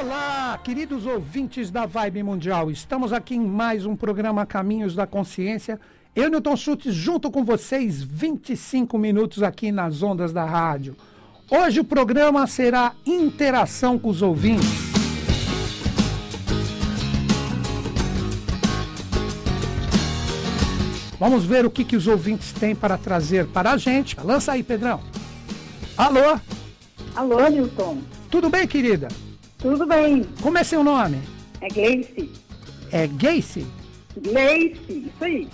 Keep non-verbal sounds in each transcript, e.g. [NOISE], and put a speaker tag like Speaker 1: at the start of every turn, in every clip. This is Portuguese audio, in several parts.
Speaker 1: Olá, queridos ouvintes da Vibe Mundial. Estamos aqui em mais um programa Caminhos da Consciência. Eu, Newton Schultz, junto com vocês, 25 minutos aqui nas ondas da rádio. Hoje o programa será interação com os ouvintes. Vamos ver o que, que os ouvintes têm para trazer para a gente. Lança aí, Pedrão. Alô?
Speaker 2: Alô, Newton.
Speaker 1: Tudo bem, querida?
Speaker 2: Tudo bem.
Speaker 1: Como é seu nome?
Speaker 2: É Gleice.
Speaker 1: É Gacy?
Speaker 2: Gleice, isso aí.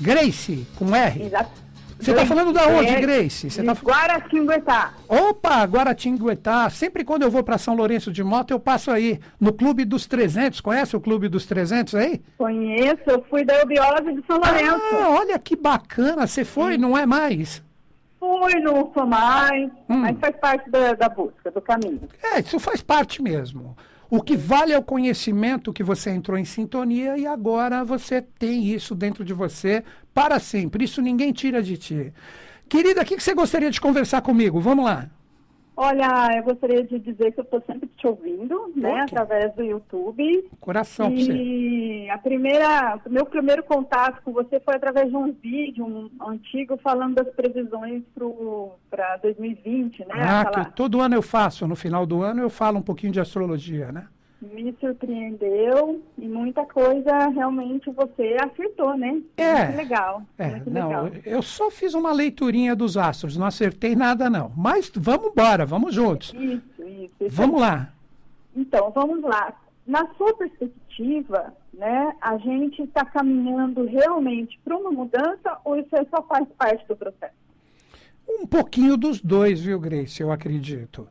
Speaker 1: Grace, com R?
Speaker 2: Exato.
Speaker 1: Você está falando da onde,
Speaker 2: É
Speaker 1: Grace? Você
Speaker 2: de
Speaker 1: tá...
Speaker 2: Guaratinguetá.
Speaker 1: Opa, Guaratinguetá. Sempre quando eu vou para São Lourenço de moto, eu passo aí no Clube dos 300. Conhece o Clube dos 300 aí?
Speaker 2: Conheço, eu fui da eubiose de São Lourenço.
Speaker 1: Ah, olha que bacana. Você foi, não é mais?
Speaker 2: Fui no Somai,
Speaker 1: Hum.
Speaker 2: mas faz parte da, da busca, do caminho.
Speaker 1: É, isso faz parte mesmo. O que vale é o conhecimento que você entrou em sintonia e agora você tem isso dentro de você para sempre. Isso ninguém tira de ti. Querida, o que que você gostaria de conversar comigo? Vamos lá.
Speaker 2: Olha, eu gostaria de dizer que eu estou sempre te ouvindo, né,
Speaker 1: Ok.
Speaker 2: através do YouTube.
Speaker 1: Coração.
Speaker 2: E a primeira, o meu primeiro contato com você foi através de um vídeo um, antigo falando das previsões para 2020, né?
Speaker 1: Ah,
Speaker 2: Aquela-
Speaker 1: que todo ano eu faço. No final do ano eu falo um pouquinho de astrologia, né?
Speaker 2: Me surpreendeu e muita coisa realmente você acertou, né?
Speaker 1: É.
Speaker 2: Muito legal.
Speaker 1: É,
Speaker 2: muito
Speaker 1: não,
Speaker 2: legal.
Speaker 1: eu só fiz uma leiturinha dos astros, não acertei nada não. Mas vamos embora, vamos juntos.
Speaker 2: Isso, isso. isso.
Speaker 1: Vamos lá.
Speaker 2: Então, vamos lá. Na sua perspectiva, né, a gente está caminhando realmente para uma mudança ou isso só faz parte do processo?
Speaker 1: Um pouquinho dos dois, viu, Grace? Eu acredito.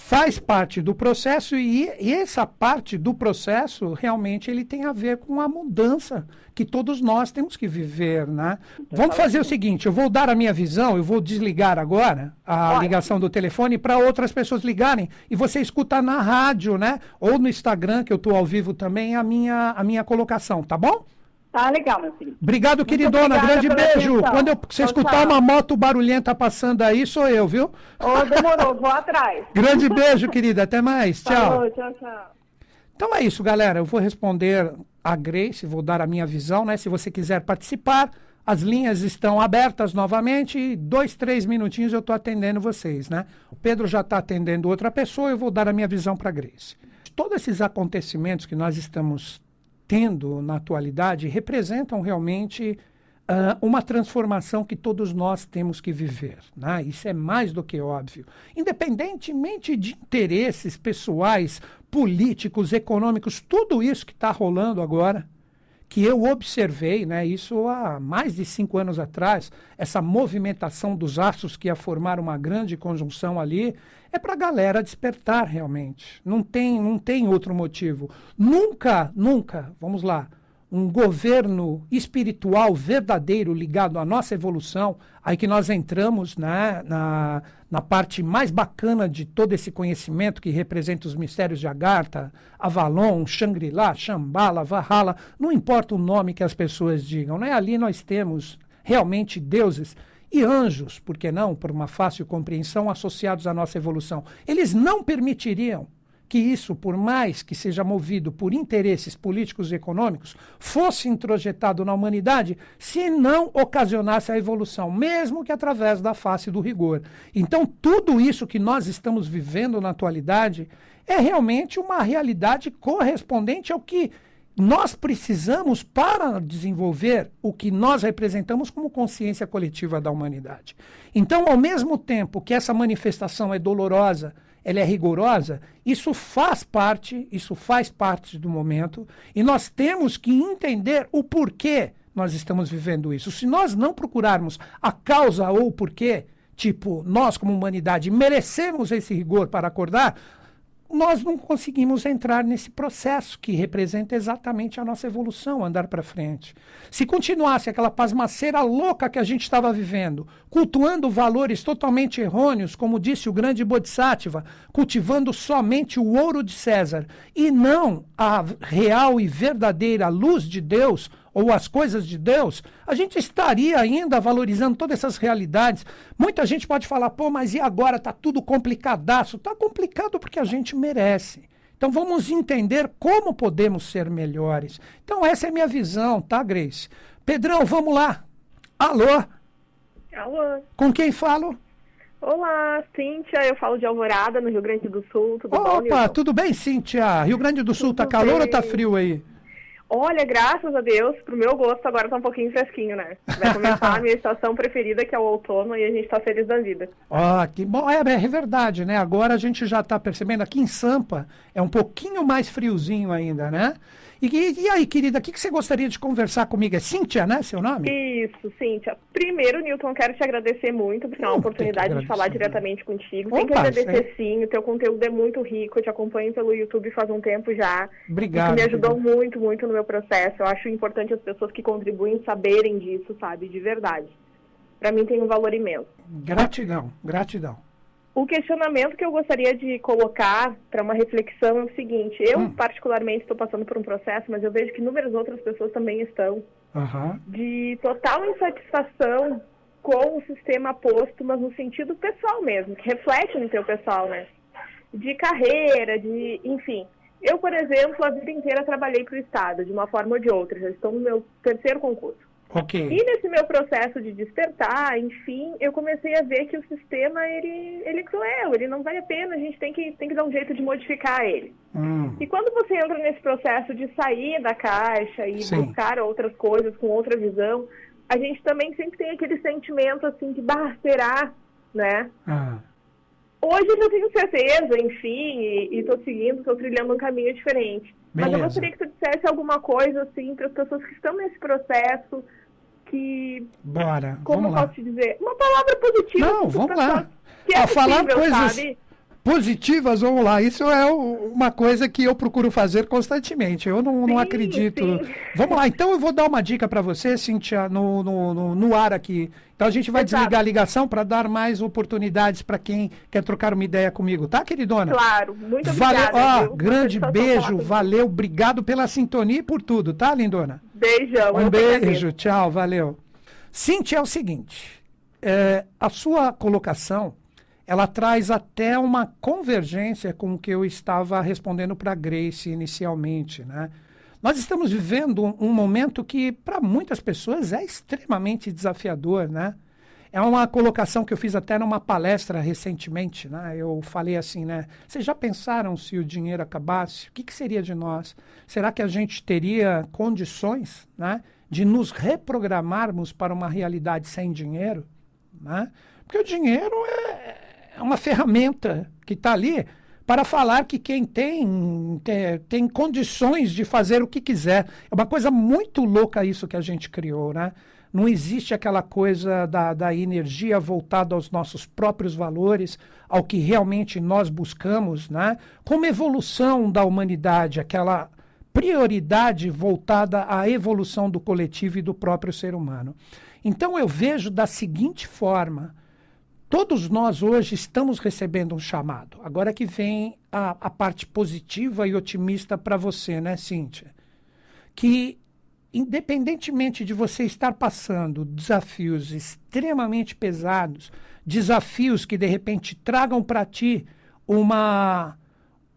Speaker 1: Faz parte do processo e, e essa parte do processo realmente ele tem a ver com a mudança que todos nós temos que viver, né? Vamos fazer o seguinte, eu vou dar a minha visão, eu vou desligar agora a ligação do telefone para outras pessoas ligarem e você escuta na rádio, né? Ou no Instagram, que eu estou ao vivo também, a minha, a minha colocação, tá bom?
Speaker 2: Tá legal, meu filho.
Speaker 1: Obrigado, queridona. Grande beijo.
Speaker 2: atenção.
Speaker 1: Quando eu, você escutar uma moto barulhenta passando aí, sou eu, viu?
Speaker 2: Ô, demorou, vou atrás. [LAUGHS]
Speaker 1: Grande beijo, querida. Até mais. Tchau.
Speaker 2: Falou, tchau, tchau.
Speaker 1: Então é isso, galera. Eu vou responder a Grace, vou dar a minha visão, né? Se você quiser participar, as linhas estão abertas novamente. Dois, três minutinhos eu estou atendendo vocês, né? O Pedro já está atendendo outra pessoa, eu vou dar a minha visão para a Grace. Todos esses acontecimentos que nós estamos tendo na atualidade representam realmente ah, uma transformação que todos nós temos que viver. Né? Isso é mais do que óbvio. Independentemente de interesses pessoais, políticos, econômicos, tudo isso que está rolando agora, que eu observei, né, isso há mais de cinco anos atrás, essa movimentação dos astros que ia formar uma grande conjunção ali, é para a galera despertar realmente. Não tem, não tem outro motivo. Nunca, nunca, vamos lá, um governo espiritual verdadeiro ligado à nossa evolução, aí que nós entramos né, na, na parte mais bacana de todo esse conhecimento que representa os mistérios de Agartha, Avalon, Shangri-La, Shambhala, Valhalla, não importa o nome que as pessoas digam, né? ali nós temos realmente deuses e anjos, por que não, por uma fácil compreensão, associados à nossa evolução. Eles não permitiriam que isso, por mais que seja movido por interesses políticos e econômicos, fosse introjetado na humanidade se não ocasionasse a evolução, mesmo que através da face do rigor. Então, tudo isso que nós estamos vivendo na atualidade é realmente uma realidade correspondente ao que nós precisamos para desenvolver o que nós representamos como consciência coletiva da humanidade. Então, ao mesmo tempo que essa manifestação é dolorosa, ela é rigorosa, isso faz parte, isso faz parte do momento, e nós temos que entender o porquê nós estamos vivendo isso. Se nós não procurarmos a causa ou o porquê, tipo, nós como humanidade merecemos esse rigor para acordar, nós não conseguimos entrar nesse processo que representa exatamente a nossa evolução, andar para frente. Se continuasse aquela pasmaceira louca que a gente estava vivendo, cultuando valores totalmente errôneos, como disse o grande Bodhisattva, cultivando somente o ouro de César e não a real e verdadeira luz de Deus, ou as coisas de Deus, a gente estaria ainda valorizando todas essas realidades. Muita gente pode falar, pô, mas e agora? Tá tudo complicadaço. Tá complicado porque a gente merece. Então vamos entender como podemos ser melhores. Então essa é a minha visão, tá, Grace? Pedrão, vamos lá. Alô?
Speaker 3: Alô?
Speaker 1: Com quem falo?
Speaker 3: Olá, Cíntia, eu falo de Alvorada, no Rio Grande do Sul. Tudo
Speaker 1: Opa,
Speaker 3: bom,
Speaker 1: tudo bem, Cíntia? Rio Grande do Sul, tá
Speaker 3: Tudo
Speaker 1: calor ou tá
Speaker 3: bem.
Speaker 1: frio aí?
Speaker 3: Olha, graças a Deus, pro meu gosto agora tá um pouquinho fresquinho, né? Vai começar a minha estação preferida, que é o outono, e a gente tá feliz da vida.
Speaker 1: Ó, que bom. É, é verdade, né? Agora a gente já está percebendo, aqui em Sampa é um pouquinho mais friozinho ainda, né? E, e- aí, querida, o que, que você gostaria de conversar comigo? É Cíntia, né? Seu nome?
Speaker 3: Isso, Cíntia. Primeiro, Nilton, quero te agradecer muito por ter uma oportunidade de falar diretamente contigo. Tem que agradecer sim, o teu conteúdo é muito rico, eu te acompanho pelo YouTube faz um tempo já.
Speaker 1: Obrigado.
Speaker 3: Me ajudou
Speaker 1: querida.
Speaker 3: muito, muito no meu processo. Eu acho importante as pessoas que contribuem saberem disso, sabe? De verdade. Pra mim tem um valor imenso.
Speaker 1: Gratidão, gratidão.
Speaker 3: O questionamento que eu gostaria de colocar para uma reflexão é o seguinte: eu,
Speaker 1: Hum.
Speaker 3: particularmente, estou passando por um processo, mas eu vejo que inúmeras outras pessoas também estão,
Speaker 1: Aham.
Speaker 3: de total insatisfação com o sistema posto, mas no sentido pessoal mesmo, que reflete no teu pessoal, né? De carreira, de. enfim. Eu, por exemplo, a vida inteira trabalhei para o Estado, de uma forma ou de outra, já estou no meu terceiro concurso.
Speaker 1: Ok.
Speaker 3: E nesse meu processo de despertar, enfim, eu comecei a ver que o sistema, ele, ele é cruel, ele não vale a pena, a gente tem que, tem que dar um jeito de modificar ele.
Speaker 1: Hum,
Speaker 3: E quando você entra nesse processo de sair da caixa e
Speaker 1: Sim.
Speaker 3: buscar outras coisas com outra visão, a gente também sempre tem aquele sentimento, assim, de, bah, será, né?
Speaker 1: ah,
Speaker 3: Hoje eu já tenho certeza, enfim, e estou seguindo, estou trilhando um caminho diferente. Mas eu
Speaker 1: Beleza.
Speaker 3: gostaria que tu dissesse alguma coisa, assim, para as pessoas que estão nesse processo, que
Speaker 1: bora,
Speaker 3: como
Speaker 1: vamos
Speaker 3: posso te dizer? Uma palavra positiva.
Speaker 1: Não, vamos lá.
Speaker 3: Que é
Speaker 1: A falar coisas-
Speaker 3: sabe?
Speaker 1: Positivas, vamos lá. Isso é uma coisa que eu procuro fazer constantemente. Eu não, não
Speaker 3: Sim,
Speaker 1: acredito.
Speaker 3: sim.
Speaker 1: Vamos lá, então eu vou dar uma dica para você, Cíntia, no, no, no, ar aqui. Então a gente vai
Speaker 3: Exato.
Speaker 1: desligar a ligação para dar mais oportunidades para quem quer trocar uma ideia comigo, tá, queridona?
Speaker 3: Claro, muito
Speaker 1: Valeu,
Speaker 3: obrigada.
Speaker 1: ó,
Speaker 3: viu?
Speaker 1: grande beijo, valeu, obrigado pela sintonia e por tudo, tá, lindona?
Speaker 3: Beijão.
Speaker 1: Um beijo, tchau, valeu. Cíntia, é o seguinte, é, a sua colocação, ela traz até uma convergência com o que eu estava respondendo para a Grace inicialmente, né? Nós estamos vivendo um, um momento que, para muitas pessoas, é extremamente desafiador, né? É uma colocação que eu fiz até numa palestra recentemente, né? Eu falei assim, né? Vocês já pensaram se o dinheiro acabasse? O que, que seria de nós? Será que a gente teria condições, né? De nos reprogramarmos para uma realidade sem dinheiro, né? Porque o dinheiro é, é uma ferramenta que está ali para falar que quem tem, tem tem condições de fazer o que quiser. É uma coisa muito louca isso que a gente criou, né? Não existe aquela coisa da, da energia voltada aos nossos próprios valores, ao que realmente nós buscamos, né? Como evolução da humanidade, aquela prioridade voltada à evolução do coletivo e do próprio ser humano. Então eu vejo da seguinte forma: todos nós hoje estamos recebendo um chamado. Agora que vem a, a parte positiva e otimista para você, né, Cíntia? Que independentemente de você estar passando desafios extremamente pesados, desafios que de repente tragam para ti uma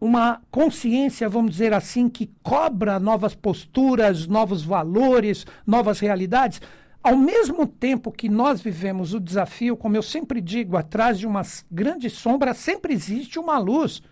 Speaker 1: uma consciência, vamos dizer assim, que cobra novas posturas, novos valores, novas realidades, ao mesmo tempo que nós vivemos o desafio, como eu sempre digo, atrás de uma grande sombra sempre existe uma luz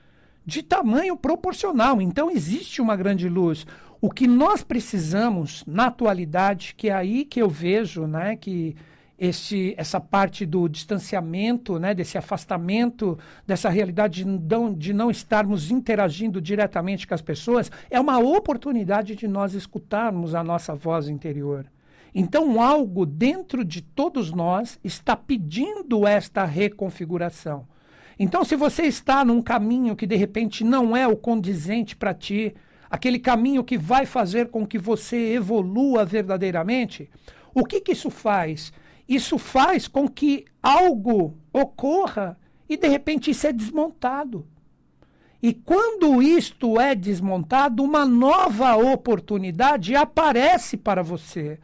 Speaker 1: de tamanho proporcional. Então existe uma grande luz. O que nós precisamos na atualidade, que é aí que eu vejo, né, que esse, essa parte do distanciamento, né, desse afastamento, dessa realidade de não, de não estarmos interagindo diretamente com as pessoas, é uma oportunidade de nós escutarmos a nossa voz interior. Então, algo dentro de todos nós está pedindo esta reconfiguração. Então, se você está num caminho que de repente não é o condizente para ti, aquele caminho que vai fazer com que você evolua verdadeiramente, o que, que isso faz? Isso faz com que algo ocorra e de repente isso é desmontado. E quando isto é desmontado, uma nova oportunidade aparece para você.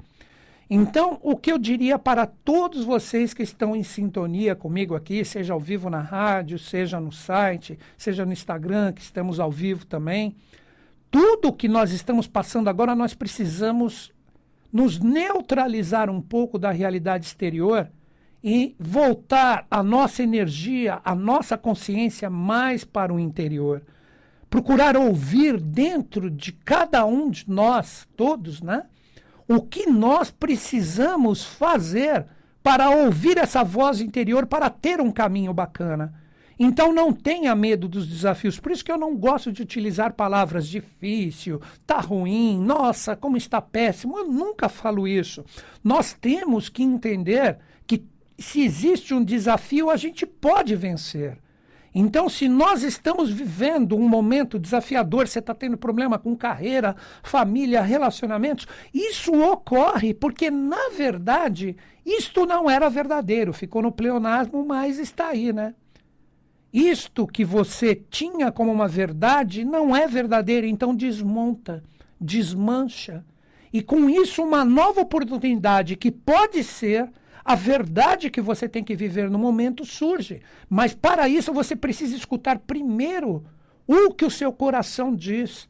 Speaker 1: Então, o que eu diria para todos vocês que estão em sintonia comigo aqui, seja ao vivo na rádio, seja no site, seja no Instagram, que estamos ao vivo também, tudo que nós estamos passando agora, nós precisamos nos neutralizar um pouco da realidade exterior e voltar a nossa energia, a nossa consciência mais para o interior. Procurar ouvir dentro de cada um de nós, todos, né? O que nós precisamos fazer para ouvir essa voz interior, para ter um caminho bacana. Então não tenha medo dos desafios. Por isso que eu não gosto de utilizar palavras difícil, tá ruim, nossa, como está péssimo. Eu nunca falo isso. Nós temos que entender que se existe um desafio, a gente pode vencer. Então, se nós estamos vivendo um momento desafiador, você está tendo problema com carreira, família, relacionamentos, isso ocorre porque, na verdade, isto não era verdadeiro. Ficou no pleonasmo, mas está aí, né? Isto que você tinha como uma verdade não é verdadeiro, então desmonta, desmancha. E com isso, uma nova oportunidade que pode ser a verdade que você tem que viver no momento surge. Mas para isso você precisa escutar primeiro o que o seu coração diz,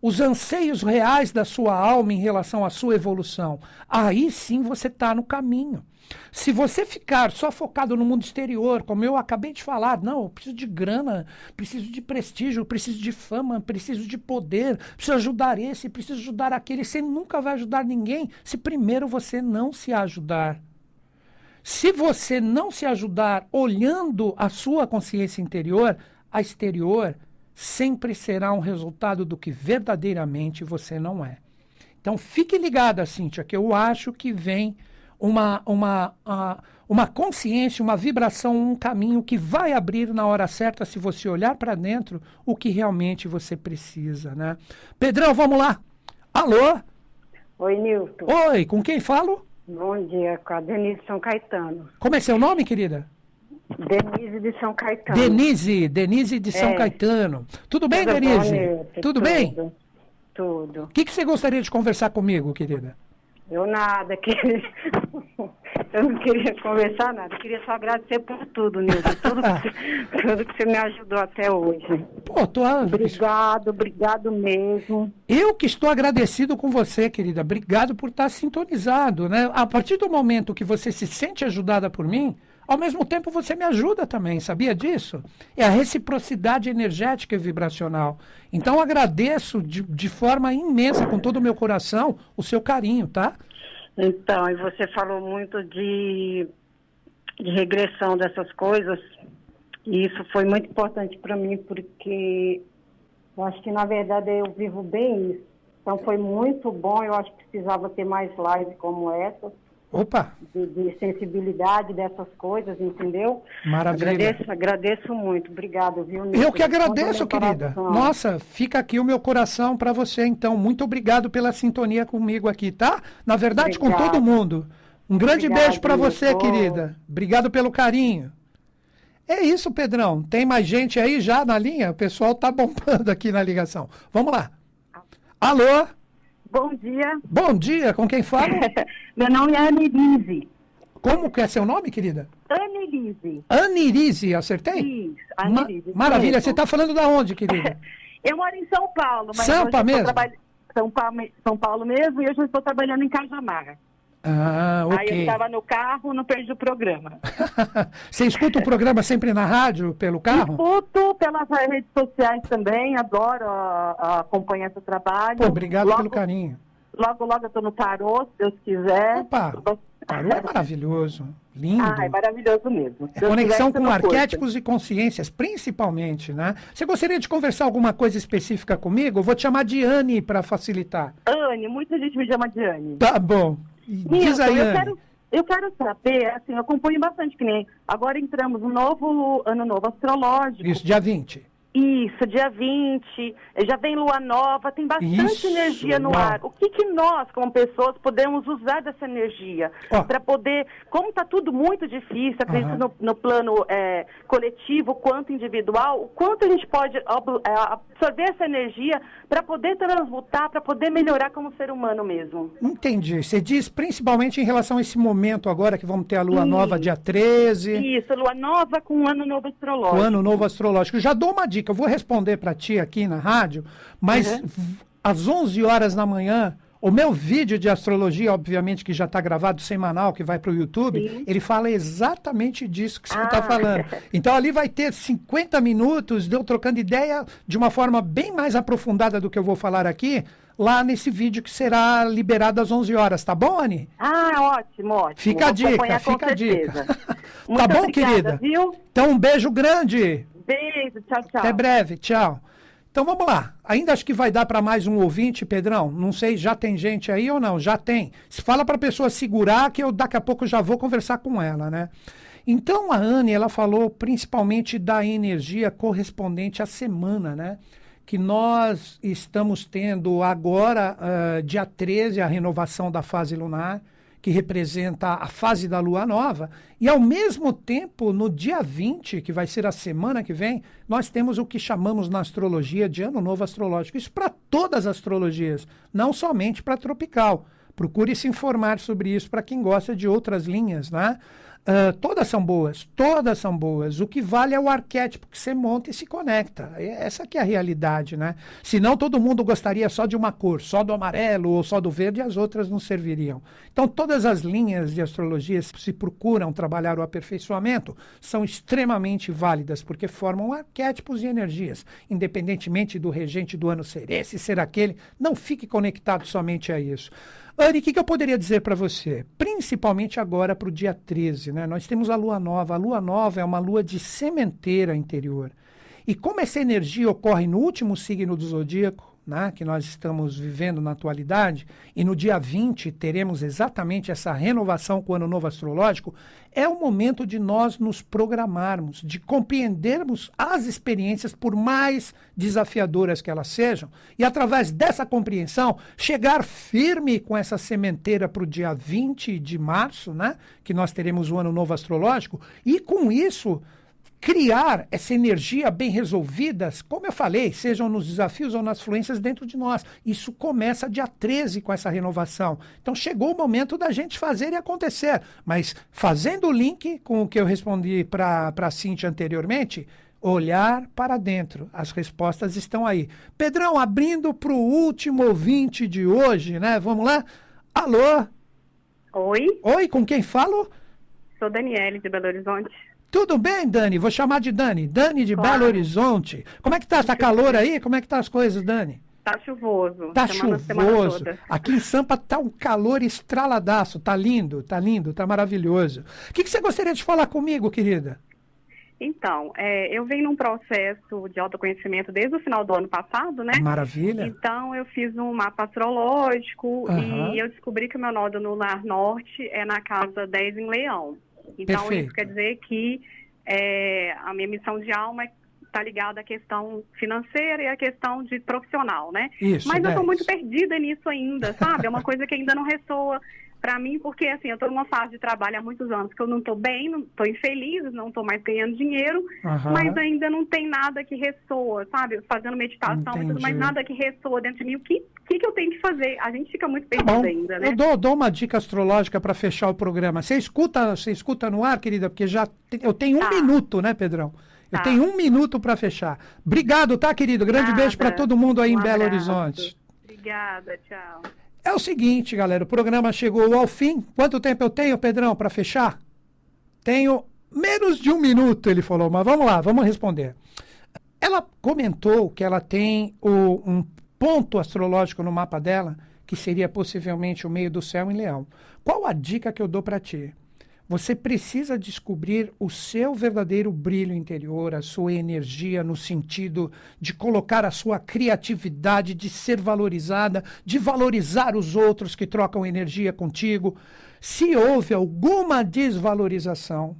Speaker 1: os anseios reais da sua alma em relação à sua evolução. Aí sim você está no caminho. Se você ficar só focado no mundo exterior, como eu acabei de falar, não, eu preciso de grana, preciso de prestígio, preciso de fama, preciso de poder, preciso ajudar esse, preciso ajudar aquele, você nunca vai ajudar ninguém se primeiro você não se ajudar. Se você não se ajudar olhando a sua consciência interior, a exterior sempre será um resultado do que verdadeiramente você não é. Então fique ligada, Cíntia, que eu acho que vem uma, uma, uma, uma consciência, uma vibração, um caminho que vai abrir na hora certa se você olhar para dentro o que realmente você precisa, né? Pedrão, vamos lá. Alô?
Speaker 4: Oi, Nilton.
Speaker 1: Oi, com quem falo?
Speaker 4: Bom dia, com a Denise de São Caetano.
Speaker 1: Como é seu nome, querida?
Speaker 4: Denise de São Caetano.
Speaker 1: Denise, Denise de São
Speaker 4: É.
Speaker 1: Caetano. Tudo bem,
Speaker 4: Tudo bom,
Speaker 1: Denise?
Speaker 4: Nilton?
Speaker 1: Tudo bem?
Speaker 4: Tudo. Tudo.
Speaker 1: O que, que você gostaria de conversar comigo, querida?
Speaker 4: Eu nada, [LAUGHS] queria... [LAUGHS] eu não queria conversar nada, eu queria só agradecer por tudo, Nilton. Tudo que, você- [LAUGHS] tudo que você me ajudou até hoje.
Speaker 1: Pô, tô,
Speaker 4: Obrigado, obrigado mesmo.
Speaker 1: eu que estou agradecido com você, querida. Obrigado por estar sintonizado, né? A partir do momento que você se sente ajudada por mim, ao mesmo tempo você me ajuda também, sabia disso? É a reciprocidade energética e vibracional. Então agradeço de, de forma imensa, com todo o meu coração, o seu carinho, tá?
Speaker 4: Então, e você falou muito de, de regressão dessas coisas, e isso foi muito importante para mim, porque eu acho que, na verdade, eu vivo bem isso. Então, foi muito bom, eu acho que precisava ter mais lives como essa,
Speaker 1: Opa,
Speaker 4: de, de sensibilidade dessas coisas, entendeu?
Speaker 1: maravilha.
Speaker 4: Agradeço, agradeço muito, obrigado, viu, Nilton?
Speaker 1: Eu que agradeço, querida.
Speaker 4: coração.
Speaker 1: Nossa, fica aqui o meu coração para você, então. Muito obrigado pela sintonia comigo aqui, tá? Na verdade, com
Speaker 4: Obrigada.
Speaker 1: todo mundo. Um grande
Speaker 4: Obrigada,
Speaker 1: beijo para você, querida. Obrigado pelo carinho. É isso, Pedrão. Tem mais gente aí já na linha? O pessoal tá bombando aqui na ligação. Vamos lá. Alô?
Speaker 4: Bom dia,
Speaker 1: Bom dia, com quem falo? [LAUGHS]
Speaker 4: meu nome é Annelise.
Speaker 1: Como que é seu nome, querida?
Speaker 4: Annelise.
Speaker 1: Anirise, acertei?
Speaker 4: Isso,
Speaker 1: Ma-
Speaker 4: Annelise.
Speaker 1: maravilha,
Speaker 4: mesmo.
Speaker 1: você está falando da onde, querida? [LAUGHS]
Speaker 4: Eu moro em São Paulo, mas
Speaker 1: Sampa mesmo?
Speaker 4: traba- São, Paulo, São Paulo mesmo, e hoje eu estou trabalhando em Cajamar.
Speaker 1: Ah,
Speaker 4: Aí eu
Speaker 1: ok.
Speaker 4: estava no carro, não perdi o programa. [LAUGHS]
Speaker 1: Você escuta o programa sempre na rádio, pelo carro?
Speaker 4: Escuto pelas redes sociais também, adoro a, a acompanhar seu trabalho.
Speaker 1: Pô, obrigado
Speaker 4: logo,
Speaker 1: pelo carinho.
Speaker 4: Logo, logo eu estou no tarô, se Deus quiser.
Speaker 1: Opa, Tarô é maravilhoso, lindo.
Speaker 4: Ah, é maravilhoso mesmo.
Speaker 1: É conexão
Speaker 4: quiser,
Speaker 1: com arquétipos e consciências, principalmente, né? Você gostaria de conversar alguma coisa específica comigo? Eu vou te chamar de Anne para facilitar.
Speaker 4: Anne, muita gente me chama de Anne.
Speaker 1: Tá bom. Diz aí,
Speaker 4: eu quero, eu quero saber, assim, eu acompanho bastante, que nem agora entramos no novo ano novo astrológico.
Speaker 1: Isso, dia 20.
Speaker 5: Isso, dia 20, já vem lua nova, tem bastante
Speaker 1: Isso,
Speaker 5: energia no ar. O que, que nós, como pessoas, podemos usar dessa energia para poder, como está tudo muito difícil, acredito
Speaker 1: Aham.
Speaker 5: no, no plano é, coletivo quanto individual, o quanto a gente pode é, absorver essa energia para poder transmutar, para poder melhorar como ser humano mesmo.
Speaker 1: Entendi. Você diz principalmente em relação a esse momento agora que vamos ter a lua
Speaker 5: Isso.
Speaker 1: nova dia 13.
Speaker 5: Isso, lua nova com um ano novo
Speaker 1: O
Speaker 5: astrológico.
Speaker 1: ano novo astrológico. Já dou uma dica, eu vou responder para ti aqui na rádio, mas
Speaker 5: Uhum.
Speaker 1: às 11 horas da manhã, o meu vídeo de astrologia, obviamente que já está gravado semanal, que vai para o YouTube,
Speaker 5: Sim.
Speaker 1: ele fala exatamente disso que você está
Speaker 5: Ah.
Speaker 1: falando. [LAUGHS] Então ali vai ter 50 minutos de eu trocando ideia de uma forma bem mais aprofundada do que eu vou falar aqui, lá nesse vídeo que será liberado às 11 horas, tá bom, Ani?
Speaker 5: Ah, ótimo, ótimo.
Speaker 1: Fica a dica, fica a dica. [LAUGHS] Tá bom,
Speaker 5: obrigada,
Speaker 1: querida?
Speaker 5: Viu?
Speaker 1: Então um beijo grande.
Speaker 5: Beijo, tchau, tchau.
Speaker 1: Até breve, tchau. Então vamos lá. Ainda acho que vai dar para mais um ouvinte, Pedrão. Não sei, já tem gente aí ou não? Já tem. Fala para a pessoa segurar que eu daqui a pouco já vou conversar com ela, né? Então a Anne, ela falou principalmente da energia correspondente à semana, né? Que nós estamos tendo agora, ah, dia 13, a renovação da fase lunar que representa a fase da lua nova, e ao mesmo tempo, no dia 20, que vai ser a semana que vem, nós temos o que chamamos na astrologia de ano novo astrológico. Isso para todas as astrologias, não somente para tropical. Procure se informar sobre isso para quem gosta de outras linhas, né? Ah, todas são boas, todas são boas. O que vale é o arquétipo que você monta e se conecta. Essa que é a realidade, né? Senão todo mundo gostaria só de uma cor, só do amarelo ou só do verde, e as outras não serviriam. Então, todas as linhas de astrologia, se procuram trabalhar o aperfeiçoamento, são extremamente válidas, porque formam arquétipos e energias. Independentemente do regente do ano ser esse, ser aquele, não fique conectado somente a isso. Anne, o que, que eu poderia dizer para você? Principalmente agora para o dia 13, né? Nós temos a lua nova. A lua nova é uma lua de sementeira interior. E como essa energia ocorre no último signo do zodíaco, né, que nós estamos vivendo na atualidade, e no dia 20 teremos exatamente essa renovação com o ano novo astrológico, é o momento de nós nos programarmos, de compreendermos as experiências, por mais desafiadoras que elas sejam, e através dessa compreensão, chegar firme com essa sementeira para o dia 20 de março, né, que nós teremos o ano novo astrológico, e com isso criar essa energia bem resolvida, como eu falei, sejam nos desafios ou nas fluências dentro de nós. Isso começa dia 13 com essa renovação. Então chegou o momento da gente fazer e acontecer. Mas fazendo o link com o que eu respondi para a Cintia anteriormente, olhar para dentro. As respostas estão aí. Pedrão, abrindo para o último ouvinte de hoje, né? Vamos lá? Alô?
Speaker 6: Oi,
Speaker 1: Oi, com quem falo?
Speaker 6: sou Daniele de Belo Horizonte.
Speaker 1: Tudo bem, Dani? Vou chamar de Dani. Dani de
Speaker 6: Claro.
Speaker 1: Belo Horizonte. Como é que tá? Tá calor aí? Como é que tá as coisas, Dani?
Speaker 6: Tá chuvoso.
Speaker 1: Tá
Speaker 6: semana- semana
Speaker 1: chuvoso.
Speaker 6: toda.
Speaker 1: Aqui em Sampa tá um calor estraladaço. Tá lindo, tá lindo, tá maravilhoso. O que, que você gostaria de falar comigo, querida?
Speaker 6: Então, é, eu venho num processo de autoconhecimento desde o final do ano passado, né?
Speaker 1: Maravilha.
Speaker 6: Então, eu fiz um mapa astrológico
Speaker 1: Aham.
Speaker 6: e eu descobri que o meu nódulo lunar norte é na casa 10 em Leão. Então,
Speaker 1: Perfeito.
Speaker 6: isso quer dizer que é, a minha missão de alma está ligada à questão financeira e à questão de profissional, né?
Speaker 1: Isso,
Speaker 6: Mas eu
Speaker 1: 10.
Speaker 6: estou muito perdida nisso ainda, sabe? É uma coisa que ainda não ressoa para mim, porque assim, eu estou numa fase de trabalho há muitos anos que eu não estou bem, não estou infeliz, não estou mais ganhando dinheiro,
Speaker 1: Aham.
Speaker 6: mas ainda não tem nada que ressoa, sabe? Fazendo meditação e tudo, mas nada que ressoa dentro de mim. O que, que, que eu tenho que fazer? A gente fica muito
Speaker 1: Tá
Speaker 6: perdido
Speaker 1: bom.
Speaker 6: ainda, né?
Speaker 1: Eu dou, dou uma dica astrológica para fechar o programa. Você escuta, você escuta no ar, querida? Porque já te- eu tenho um
Speaker 6: Tá.
Speaker 1: minuto, né, Pedrão? Eu
Speaker 6: Tá.
Speaker 1: tenho um minuto para fechar. Obrigado, tá, querido? Grande
Speaker 6: Nada.
Speaker 1: beijo para todo mundo aí em
Speaker 6: Um
Speaker 1: Belo
Speaker 6: abraço.
Speaker 1: Horizonte.
Speaker 6: Obrigada, tchau.
Speaker 1: É o seguinte, galera, o programa chegou ao fim. Quanto tempo eu tenho, Pedrão, para fechar? Tenho menos de um minuto, ele falou, mas vamos lá, vamos responder. Ela comentou que ela tem o- um ponto astrológico no mapa dela, que seria possivelmente o meio do céu em leão. Qual a dica que eu dou para ti? Você precisa descobrir o seu verdadeiro brilho interior, a sua energia, no sentido de colocar a sua criatividade, de ser valorizada, de valorizar os outros que trocam energia contigo. Se houve alguma desvalorização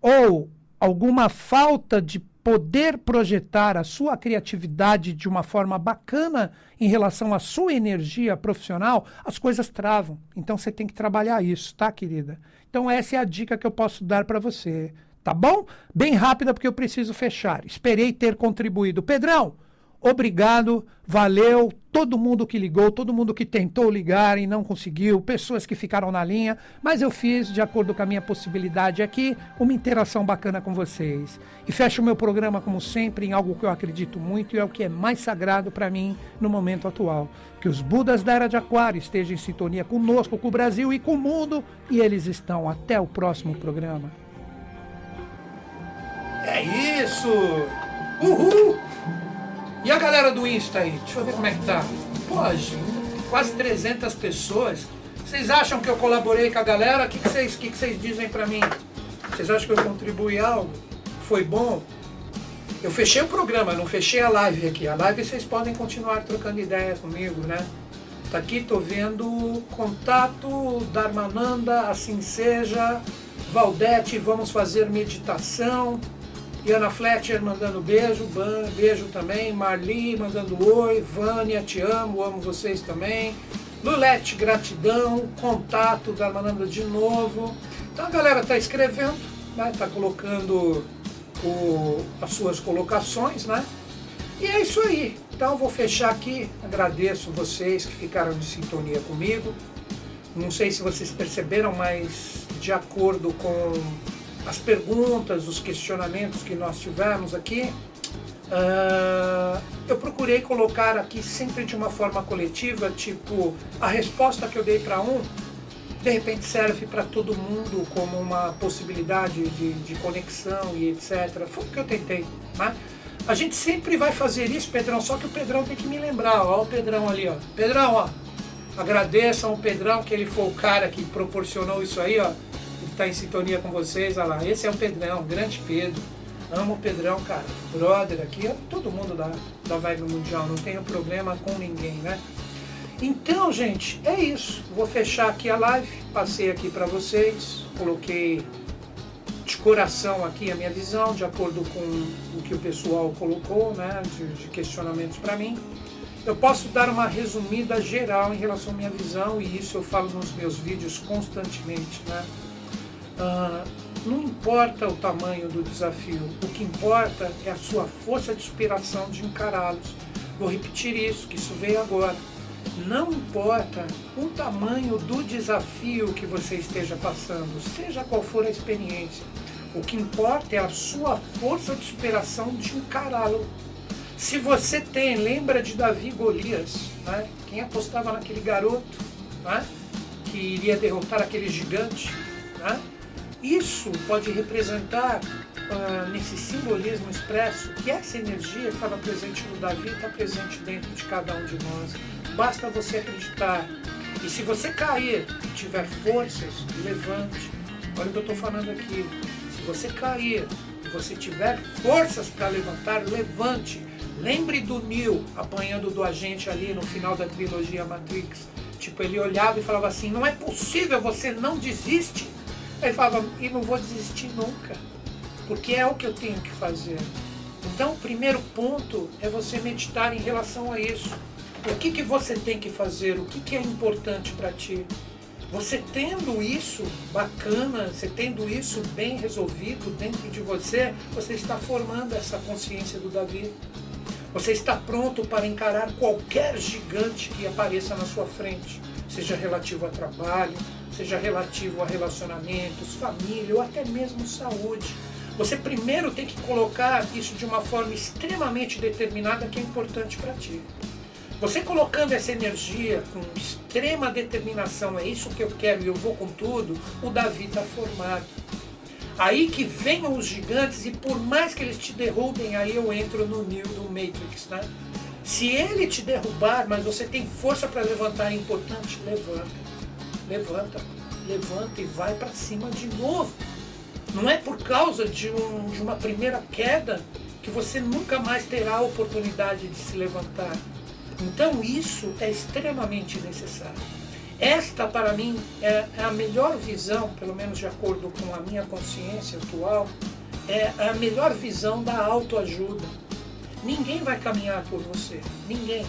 Speaker 1: ou alguma falta de poder projetar a sua criatividade de uma forma bacana em relação à sua energia profissional, as coisas travam. Então você tem que trabalhar isso, tá, querida? Então essa é a dica que eu posso dar para você, tá bom? Bem rápida porque eu preciso fechar. Esperei ter contribuído. Pedrão, Obrigado, valeu, todo mundo que ligou, todo mundo que tentou ligar e não conseguiu, pessoas que ficaram na linha, mas eu fiz, de acordo com a minha possibilidade aqui, uma interação bacana com vocês. E fecho o meu programa, como sempre, em algo que eu acredito muito e é o que é mais sagrado para mim no momento atual. Que os Budas da Era de Aquário estejam em sintonia conosco, com o Brasil e com o mundo, e eles estão. Até o próximo programa. É isso! Uhul! E a galera do Insta aí? Deixa eu ver como é que tá. Pô, quase 300 pessoas. Vocês acham que eu colaborei com a galera? O que, vocês, que, que vocês dizem pra mim? Vocês acham que eu contribuí algo? Foi bom? Eu fechei o programa, não fechei a live aqui. A live vocês podem continuar trocando ideia comigo, né? Tá aqui, tô vendo contato, Dharmananda, assim seja, Valdete, vamos fazer meditação. E Ana Fletcher mandando beijo, beijo também. Marli mandando oi. Vânia, te amo, amo vocês também. Lulete, gratidão. Contato da Mananda de novo. Então a galera tá escrevendo, né? Tá colocando o, as suas colocações, né? E é isso aí. Então vou fechar aqui. Agradeço vocês que ficaram de sintonia comigo. Não sei se vocês perceberam, mas de acordo com as perguntas, os questionamentos que nós tivemos aqui, uh, eu procurei colocar aqui sempre de uma forma coletiva, tipo, a resposta que eu dei para um, de repente serve para todo mundo como uma possibilidade de, de conexão e etc. Foi o que eu tentei. Né? A gente sempre vai fazer isso, Pedrão, só que o Pedrão tem que me lembrar. Ó, o Pedrão ali, ó. Pedrão, ó. Agradeçam o Pedrão, que ele foi o cara que proporcionou isso aí, ó está em sintonia com vocês. Olha lá, esse é o Pedrão, grande Pedro. Amo o Pedrão, cara. Brother aqui, todo mundo da, da Vibe Mundial, não tenho problema com ninguém, né? Então, gente, é isso. Vou fechar aqui a live. Passei aqui para vocês. Coloquei de coração aqui a minha visão, de acordo com o que o pessoal colocou, né? De, de questionamentos para mim. Eu posso dar uma resumida geral em relação à minha visão, e isso eu falo nos meus vídeos constantemente, né? Ah, não importa o tamanho do desafio, o que importa é a sua força de superação de encará-los. Vou repetir isso, que isso veio agora. Não importa o tamanho do desafio que você esteja passando, seja qual for a experiência, o que importa é a sua força de superação de encará-lo. Se você tem, lembra de Davi Golias, né? quem apostava naquele garoto né? que iria derrotar aquele gigante? Né? Isso pode representar, uh, nesse simbolismo expresso, que essa energia que estava presente no Davi está presente dentro de cada um de nós. Basta você acreditar. E se você cair e tiver forças, levante. Olha o que eu estou falando aqui. Se você cair e você tiver forças para levantar, levante. Lembre do Neo apanhando do agente ali no final da trilogia Matrix. Tipo, ele olhava e falava assim: não é possível, você não desiste. Aí falava, e não vou desistir nunca, porque é o que eu tenho que fazer. Então, o primeiro ponto é você meditar em relação a isso. O que, que você tem que fazer? O que, que é importante para ti? Você tendo isso bacana, você tendo isso bem resolvido dentro de você, você está formando essa consciência do Davi. Você está pronto para encarar qualquer gigante que apareça na sua frente, seja relativo a trabalho, seja relativo a relacionamentos, família ou até mesmo saúde. Você primeiro tem que colocar isso de uma forma extremamente determinada que é importante para ti. Você colocando essa energia com extrema determinação, é isso que eu quero e eu vou com tudo, o Davi está formado. Aí que venham os gigantes e por mais que eles te derrubem, aí eu entro no Neo do Matrix, né? Se ele te derrubar, mas você tem força para levantar, é importante, levanta levanta, levanta e vai para cima de novo. Não é por causa de, um, de uma primeira queda que você nunca mais terá a oportunidade de se levantar. Então isso é extremamente necessário. Esta, para mim, é, é a melhor visão, pelo menos de acordo com a minha consciência atual, é a melhor visão da autoajuda. Ninguém vai caminhar por você. Ninguém.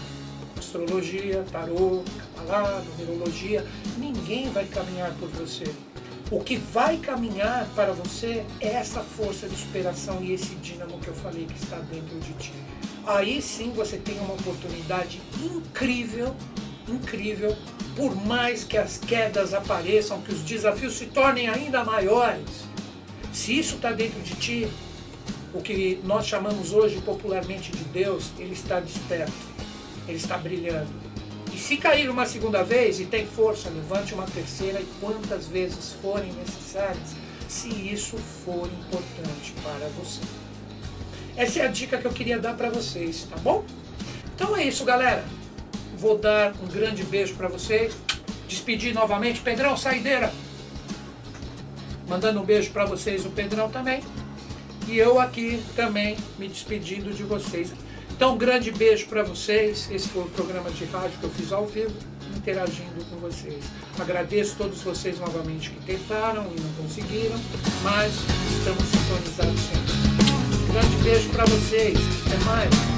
Speaker 1: Astrologia, tarô, cabalá, numerologia, ninguém vai caminhar por você. O que vai caminhar para você é essa força de superação e esse dínamo que eu falei que está dentro de ti. Aí sim você tem uma oportunidade incrível, incrível, por mais que as quedas apareçam, que os desafios se tornem ainda maiores. Se isso está dentro de ti, o que nós chamamos hoje popularmente de Deus, ele está desperto, ele está brilhando. E se cair uma segunda vez e tem força, levante uma terceira e quantas vezes forem necessárias, se isso for importante para você. Essa é a dica que eu queria dar para vocês, tá bom? Então é isso, galera. Vou dar um grande beijo para vocês. Despedir novamente. Pedrão, saideira. Mandando um beijo para vocês, o Pedrão também. E eu aqui também me despedindo de vocês. Então, um grande beijo para vocês. Esse foi o programa de rádio que eu fiz ao vivo, interagindo com vocês. Agradeço todos vocês novamente que tentaram e não conseguiram, mas estamos sintonizados sempre. Um grande beijo para vocês. Até mais.